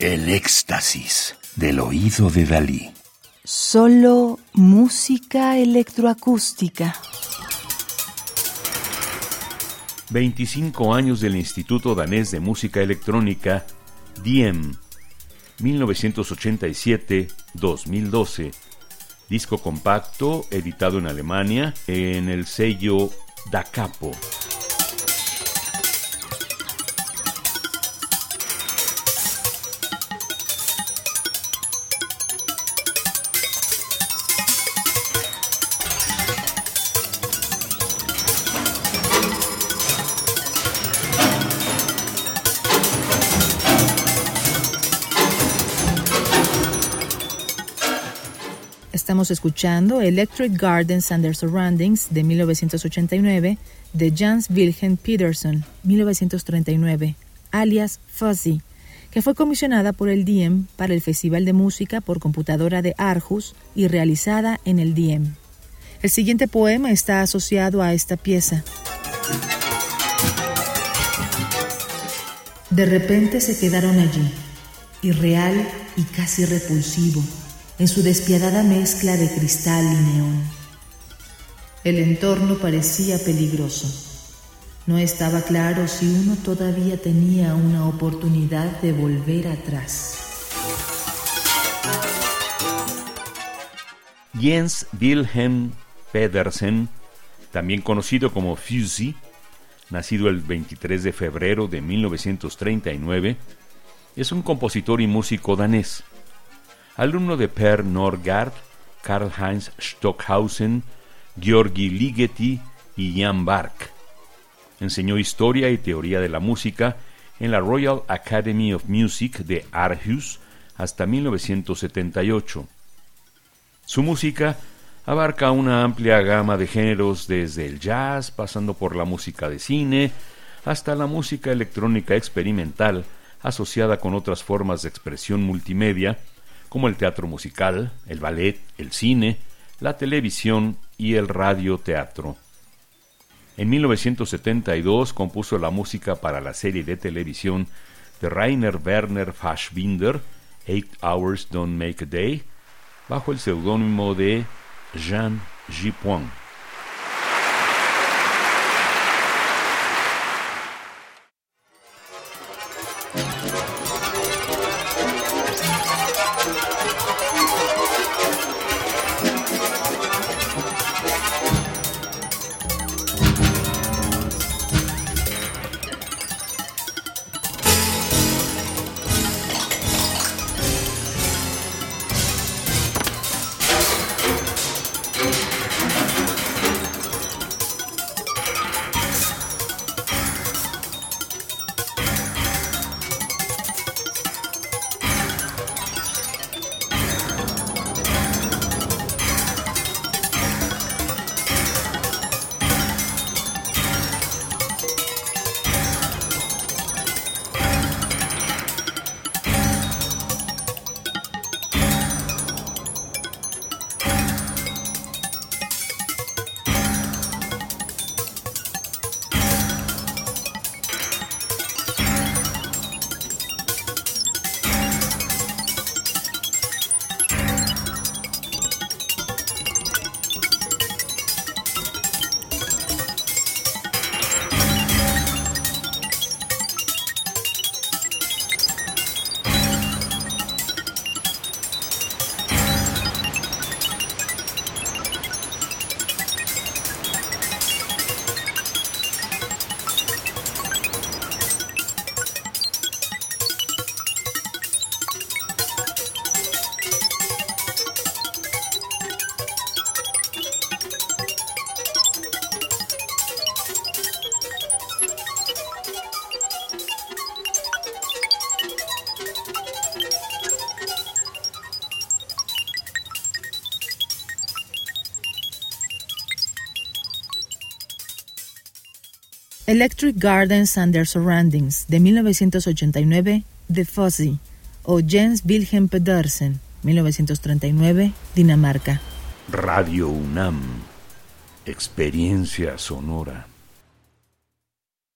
El éxtasis del oído de Dalí. Solo música electroacústica. 25 años del Instituto Danés de Música Electrónica, DIEM, 1987-2012. Disco compacto editado en Alemania en el sello Da Capo. Estamos escuchando Electric Gardens and Their Surroundings de 1989 de Jans Wilhelm Peterson, 1939, alias Fuzzy, que fue comisionada por el Diem para el Festival de Música por Computadora de Aarhus y realizada en el Diem. El siguiente poema está asociado a esta pieza. De repente se quedaron allí, irreal y casi repulsivo en su despiadada mezcla de cristal y neón. El entorno parecía peligroso. No estaba claro si uno todavía tenía una oportunidad de volver atrás. Jens Wilhelm Pedersen, también conocido como Fusey, nacido el 23 de febrero de 1939, es un compositor y músico danés alumno de Per Norgard, Karl-Heinz Stockhausen, Georgi Ligeti y Jan Bark. Enseñó historia y teoría de la música en la Royal Academy of Music de Aarhus hasta 1978. Su música abarca una amplia gama de géneros desde el jazz, pasando por la música de cine, hasta la música electrónica experimental asociada con otras formas de expresión multimedia, como el teatro musical, el ballet, el cine, la televisión y el radioteatro. En 1972 compuso la música para la serie de televisión de Rainer Werner Fassbinder, Eight Hours Don't Make a Day, bajo el seudónimo de Jean Gipoin. Electric Gardens and Their Surroundings de 1989 de Fuzzy o Jens Wilhelm Pedersen 1939 Dinamarca. Radio UNAM. Experiencia sonora.